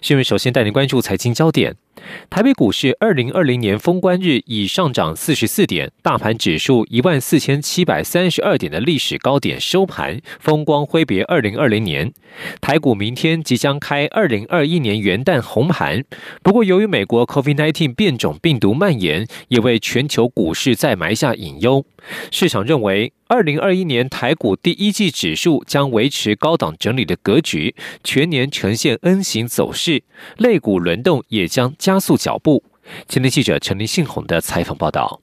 新闻首先带您关注财经焦点。台北股市二零二零年封关日已上涨四十四点，大盘指数一万四千七百三十二点的历史高点收盘，风光挥别二零二零年。台股明天即将开二零二一年元旦红盘，不过由于美国 COVID-19 变种病毒蔓延，也为全球股市再埋下隐忧。市场认为，二零二一年台股第一季指数将维持高档整理的格局，全年呈现 N 型走势，肋骨轮动也将加速脚步。前天记者陈林信宏的采访报道。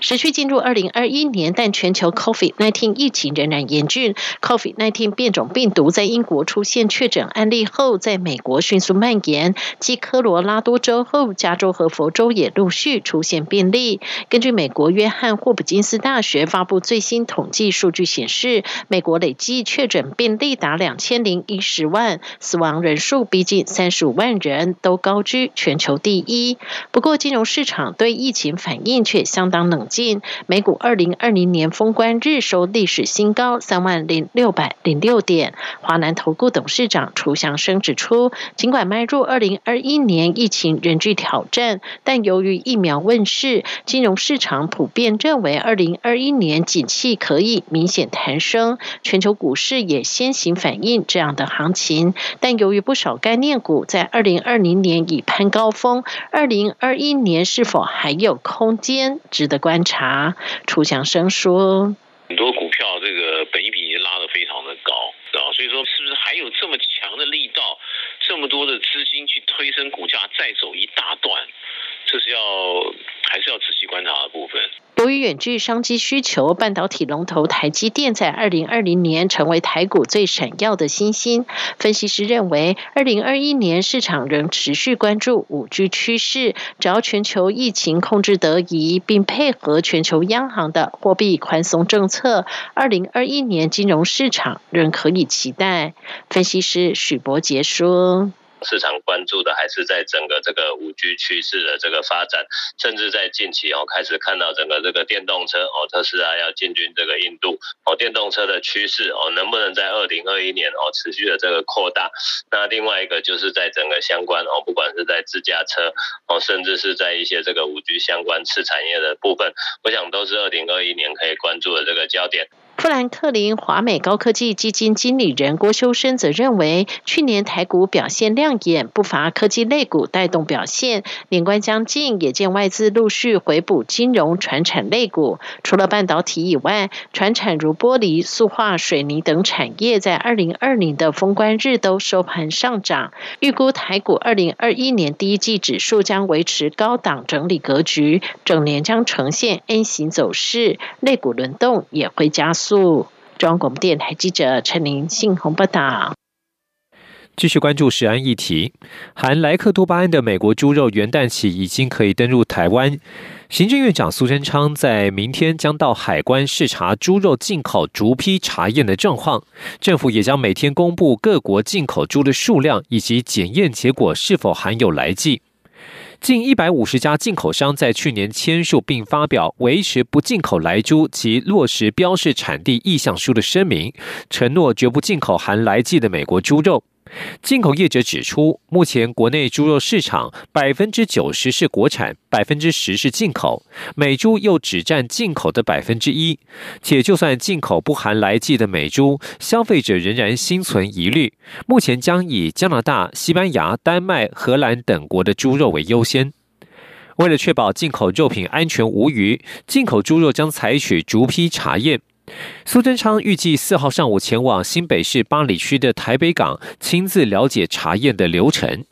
持续进入二零二一年，但全球 COVID-19 疫情仍然严峻。COVID-19 变种病毒在英国出现确诊案例后，在美国迅速蔓延。继科罗拉多州后，加州和佛州也陆续出现病例。根据美国约翰霍普金斯大学发布最新统计数据显示，美国累计确诊病例达两千零一十万，死亡人数逼近三十五万人，都高居全球第一。不过，金融市场对疫情反应却相当冷。近美股二零二零年封关日收历史新高三万零六百零六点。华南投顾董事长楚祥生指出，尽管迈入二零二一年疫情仍具挑战，但由于疫苗问世，金融市场普遍认为二零二一年景气可以明显弹升。全球股市也先行反映这样的行情，但由于不少概念股在二零二零年已攀高峰，二零二一年是否还有空间，值得关。观察，楚祥生说：“很多股票这个本一比拉得非常的高，啊，所以说是不是还有这么强的力道，这么多的资金去推升股价，再走一大段，这是要还是要仔细观察的部分。”由于远距商机需求，半导体龙头台积电在二零二零年成为台股最闪耀的新星。分析师认为，二零二一年市场仍持续关注五 G 趋势，只要全球疫情控制得宜，并配合全球央行的货币宽松政策，二零二一年金融市场仍可以期待。分析师许博杰说。市场关注的还是在整个这个五 G 趋势的这个发展，甚至在近期哦开始看到整个这个电动车哦，特斯拉要进军这个印度哦，电动车的趋势哦能不能在二零二一年哦持续的这个扩大？那另外一个就是在整个相关哦，不管是在自驾车哦，甚至是在一些这个五 G 相关次产业的部分，我想都是二零二一年可以关注的这个焦点。富兰克林华美高科技基金经理人郭修生则认为，去年台股表现亮眼，不乏科技类股带动表现。年关将近，也见外资陆续回补金融、传产类股。除了半导体以外，传产如玻璃、塑化、水泥等产业，在二零二零的封关日都收盘上涨。预估台股二零二一年第一季指数将维持高档整理格局，整年将呈现 N 型走势，类股轮动也会加速。中央广电台记者陈玲信鸿报道。继续关注食安议题，含莱克多巴胺的美国猪肉元旦起已经可以登入台湾。行政院长苏贞昌在明天将到海关视察猪肉进口逐批查验的状况。政府也将每天公布各国进口猪的数量以及检验结果是否含有来剂。近一百五十家进口商在去年签署并发表维持不进口莱猪及落实标示产地意向书的声明，承诺绝不进口含来剂的美国猪肉。进口业者指出，目前国内猪肉市场百分之九十是国产，百分之十是进口，美猪又只占进口的百分之一。且就算进口不含来季的美猪，消费者仍然心存疑虑。目前将以加拿大、西班牙、丹麦、荷兰等国的猪肉为优先。为了确保进口肉品安全无虞，进口猪肉将采取逐批查验。苏贞昌预计四号上午前往新北市八里区的台北港，亲自了解查验的流程。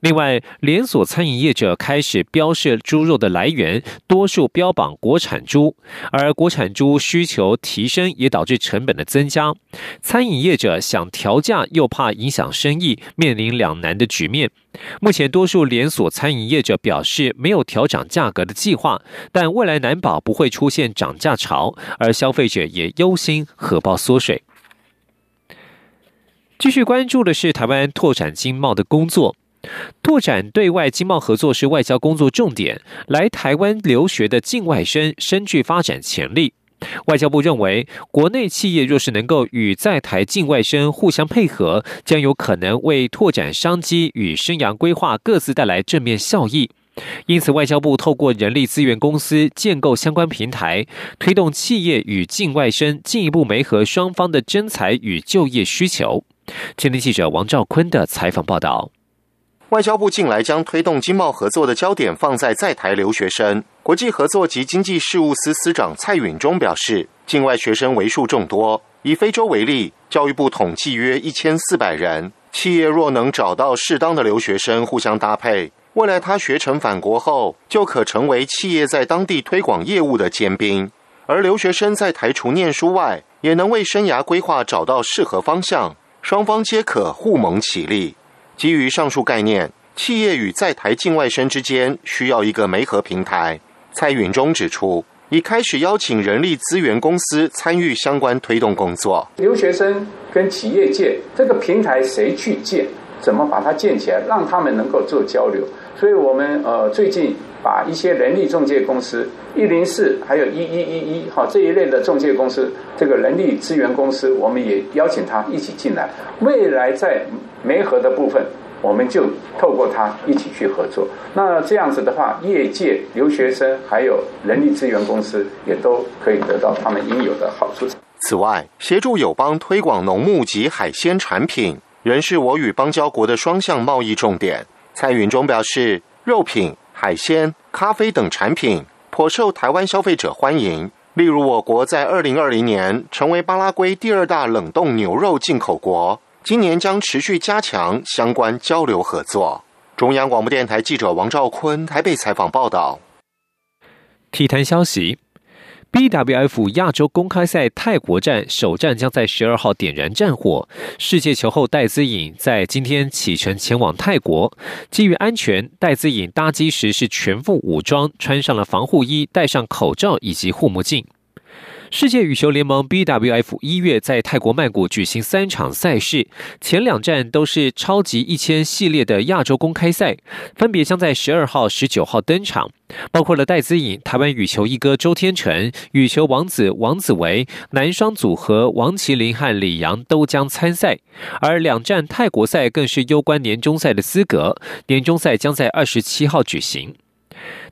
另外，连锁餐饮业者开始标示猪肉的来源，多数标榜国产猪，而国产猪需求提升，也导致成本的增加。餐饮业者想调价，又怕影响生意，面临两难的局面。目前，多数连锁餐饮业者表示没有调涨价格的计划，但未来难保不会出现涨价潮，而消费者也忧心荷包缩水。继续关注的是台湾拓展经贸的工作。拓展对外经贸合作是外交工作重点。来台湾留学的境外生深具发展潜力。外交部认为，国内企业若是能够与在台境外生互相配合，将有可能为拓展商机与生涯规划各自带来正面效益。因此，外交部透过人力资源公司建构相关平台，推动企业与境外生进一步媒合双方的征才与就业需求。前天记者王兆坤的采访报道。外交部近来将推动经贸合作的焦点放在在台留学生。国际合作及经济事务司司长蔡允中表示，境外学生为数众多。以非洲为例，教育部统计约一千四百人。企业若能找到适当的留学生互相搭配，未来他学成返国后，就可成为企业在当地推广业务的尖兵。而留学生在台除念书外，也能为生涯规划找到适合方向，双方皆可互蒙其利。基于上述概念，企业与在台境外生之间需要一个媒合平台。蔡允中指出，已开始邀请人力资源公司参与相关推动工作。留学生跟企业界这个平台谁去建？怎么把它建起来，让他们能够做交流？所以我们呃最近把一些人力中介公司一零四还有一一一一哈这一类的中介公司，这个人力资源公司，我们也邀请他一起进来。未来在媒合的部分，我们就透过他一起去合作。那这样子的话，业界留学生还有人力资源公司也都可以得到他们应有的好处。此外，协助友邦推广农牧及海鲜产品，仍是我与邦交国的双向贸易重点。蔡允中表示，肉品、海鲜、咖啡等产品颇受台湾消费者欢迎。例如，我国在二零二零年成为巴拉圭第二大冷冻牛肉进口国。今年将持续加强相关交流合作。中央广播电台记者王兆坤台北采访报道。体坛消息：BWF 亚洲公开赛泰国站首站将在十二号点燃战火。世界球后戴资颖在今天启程前往泰国。基于安全，戴资颖搭机时是全副武装，穿上了防护衣，戴上口罩以及护目镜。世界羽球联盟 BWF 一月在泰国曼谷举行三场赛事，前两站都是超级一千系列的亚洲公开赛，分别将在十二号、十九号登场。包括了戴资颖、台湾羽球一哥周天成、羽球王子王子维、男双组合王麒麟和李阳都将参赛。而两站泰国赛更是攸关年终赛的资格，年终赛将在二十七号举行。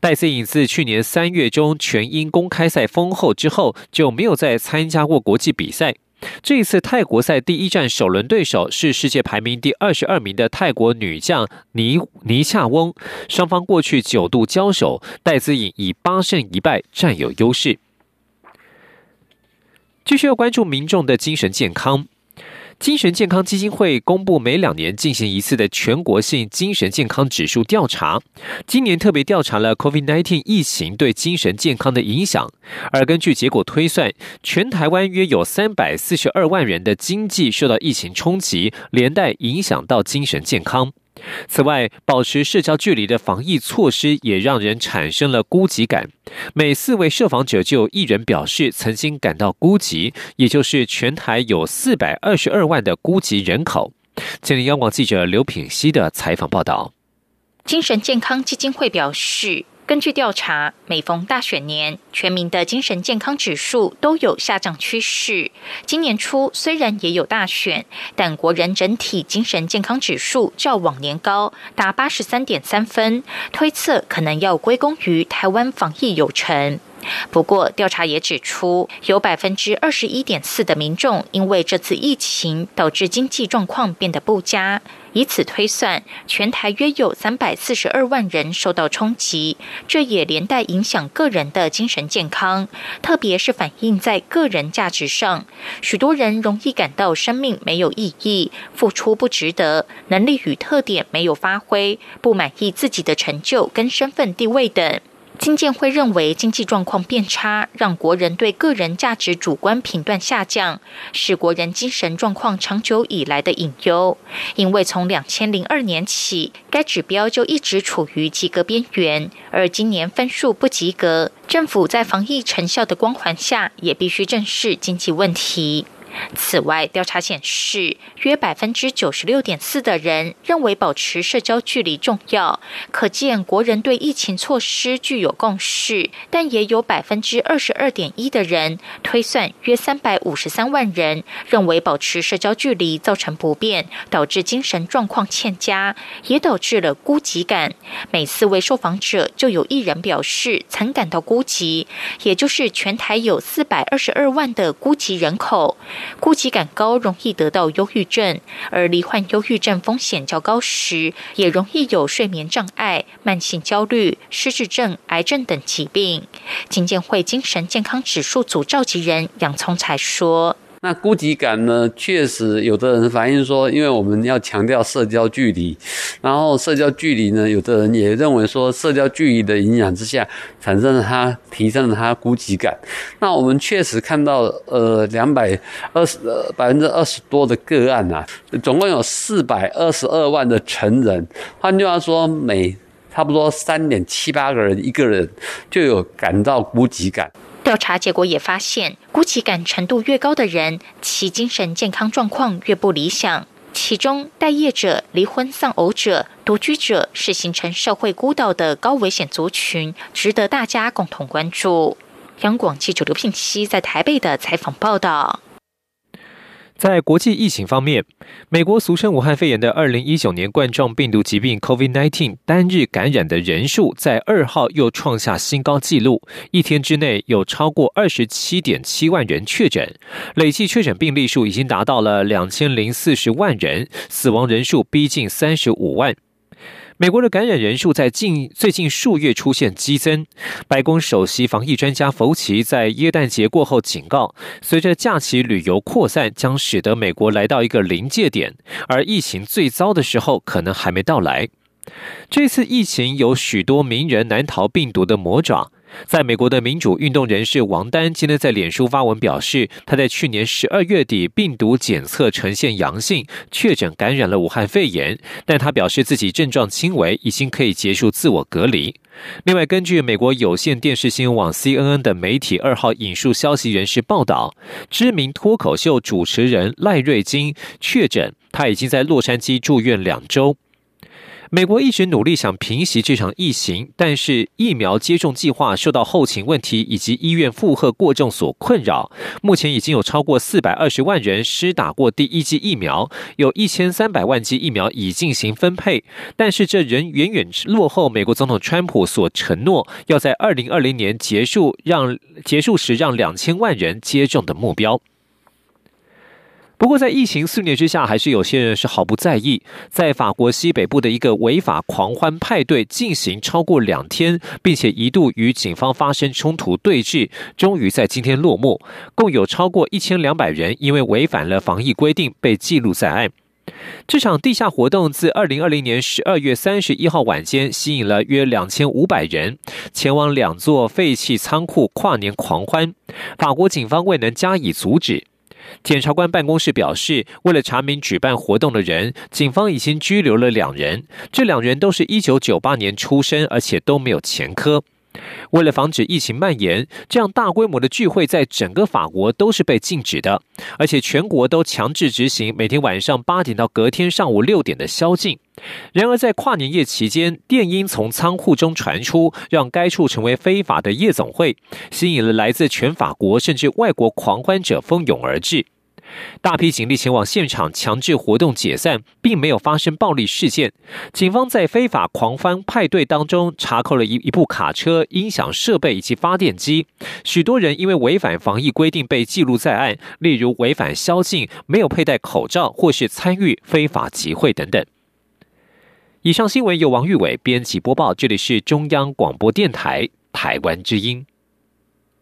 戴资颖自去年三月中全英公开赛封后之后，就没有再参加过国际比赛。这一次泰国赛第一站首轮对手是世界排名第二十二名的泰国女将尼尼恰翁，双方过去九度交手，戴资颖以八胜一败占有优势。继续要关注民众的精神健康。精神健康基金会公布每两年进行一次的全国性精神健康指数调查，今年特别调查了 COVID-19 疫情对精神健康的影响，而根据结果推算，全台湾约有三百四十二万人的经济受到疫情冲击，连带影响到精神健康。此外，保持社交距离的防疫措施也让人产生了孤寂感。每四位受访者就一人表示曾经感到孤寂，也就是全台有四百二十二万的孤寂人口。今天央广记者刘品希的采访报道。精神健康基金会表示。根据调查，每逢大选年，全民的精神健康指数都有下降趋势。今年初虽然也有大选，但国人整体精神健康指数较往年高，达八十三点三分，推测可能要归功于台湾防疫有成。不过，调查也指出，有百分之二十一点四的民众因为这次疫情导致经济状况变得不佳。以此推算，全台约有三百四十二万人受到冲击，这也连带影响个人的精神健康，特别是反映在个人价值上。许多人容易感到生命没有意义，付出不值得，能力与特点没有发挥，不满意自己的成就跟身份地位等。金建会认为，经济状况变差，让国人对个人价值主观评断下降，是国人精神状况长久以来的隐忧。因为从两千零二年起，该指标就一直处于及格边缘，而今年分数不及格，政府在防疫成效的光环下，也必须正视经济问题。此外，调查显示，约百分之九十六点四的人认为保持社交距离重要，可见国人对疫情措施具有共识。但也有百分之二十二点一的人推算，约三百五十三万人认为保持社交距离造成不便，导致精神状况欠佳，也导致了孤寂感。每四位受访者就有一人表示曾感到孤寂，也就是全台有四百二十二万的孤寂人口。孤寂感高，容易得到忧郁症，而罹患忧郁症风险较高时，也容易有睡眠障碍、慢性焦虑、失智症、癌症等疾病。金建会精神健康指数组召集人杨聪才说。那孤寂感呢？确实，有的人反映说，因为我们要强调社交距离，然后社交距离呢，有的人也认为说，社交距离的影响之下，产生了他提升了他孤寂感。那我们确实看到，呃，两百二十呃百分之二十多的个案啊，总共有四百二十二万的成人，换句话说，每差不多三点七八个人，一个人就有感到孤寂感。调查结果也发现，孤寂感程度越高的人，其精神健康状况越不理想。其中，待业者、离婚丧偶者、独居者是形成社会孤岛的高危险族群，值得大家共同关注。央广记者刘聘熙在台北的采访报道。在国际疫情方面，美国俗称武汉肺炎的二零一九年冠状病毒疾病 （COVID-19） 单日感染的人数在二号又创下新高纪录，一天之内有超过二十七点七万人确诊，累计确诊病例数已经达到了两千零四十万人，死亡人数逼近三十五万。美国的感染人数在近最近数月出现激增。白宫首席防疫专家福奇在耶诞节过后警告，随着假期旅游扩散，将使得美国来到一个临界点，而疫情最糟的时候可能还没到来。这次疫情有许多名人难逃病毒的魔爪。在美国的民主运动人士王丹今天在脸书发文表示，他在去年十二月底病毒检测呈现阳性，确诊感染了武汉肺炎，但他表示自己症状轻微，已经可以结束自我隔离。另外，根据美国有线电视新闻网 CNN 的媒体二号引述消息人士报道，知名脱口秀主持人赖瑞金确诊，他已经在洛杉矶住院两周。美国一直努力想平息这场疫情，但是疫苗接种计划受到后勤问题以及医院负荷过重所困扰。目前已经有超过四百二十万人施打过第一剂疫苗，有一千三百万剂疫苗已进行分配，但是这仍远远落后美国总统川普所承诺要在二零二零年结束让结束时让两千万人接种的目标。不过，在疫情肆虐之下，还是有些人是毫不在意。在法国西北部的一个违法狂欢派对进行超过两天，并且一度与警方发生冲突对峙，终于在今天落幕。共有超过一千两百人因为违反了防疫规定被记录在案。这场地下活动自二零二零年十二月三十一号晚间吸引了约两千五百人前往两座废弃仓库跨年狂欢，法国警方未能加以阻止。检察官办公室表示，为了查明举办活动的人，警方已经拘留了两人。这两人都是一九九八年出生，而且都没有前科。为了防止疫情蔓延，这样大规模的聚会在整个法国都是被禁止的，而且全国都强制执行每天晚上八点到隔天上午六点的宵禁。然而，在跨年夜期间，电音从仓库中传出，让该处成为非法的夜总会，吸引了来自全法国甚至外国狂欢者蜂拥而至。大批警力前往现场强制活动解散，并没有发生暴力事件。警方在非法狂欢派对当中查扣了一一部卡车、音响设备以及发电机。许多人因为违反防疫规定被记录在案，例如违反宵禁、没有佩戴口罩或是参与非法集会等等。以上新闻由王玉伟编辑播报，这里是中央广播电台台湾之音。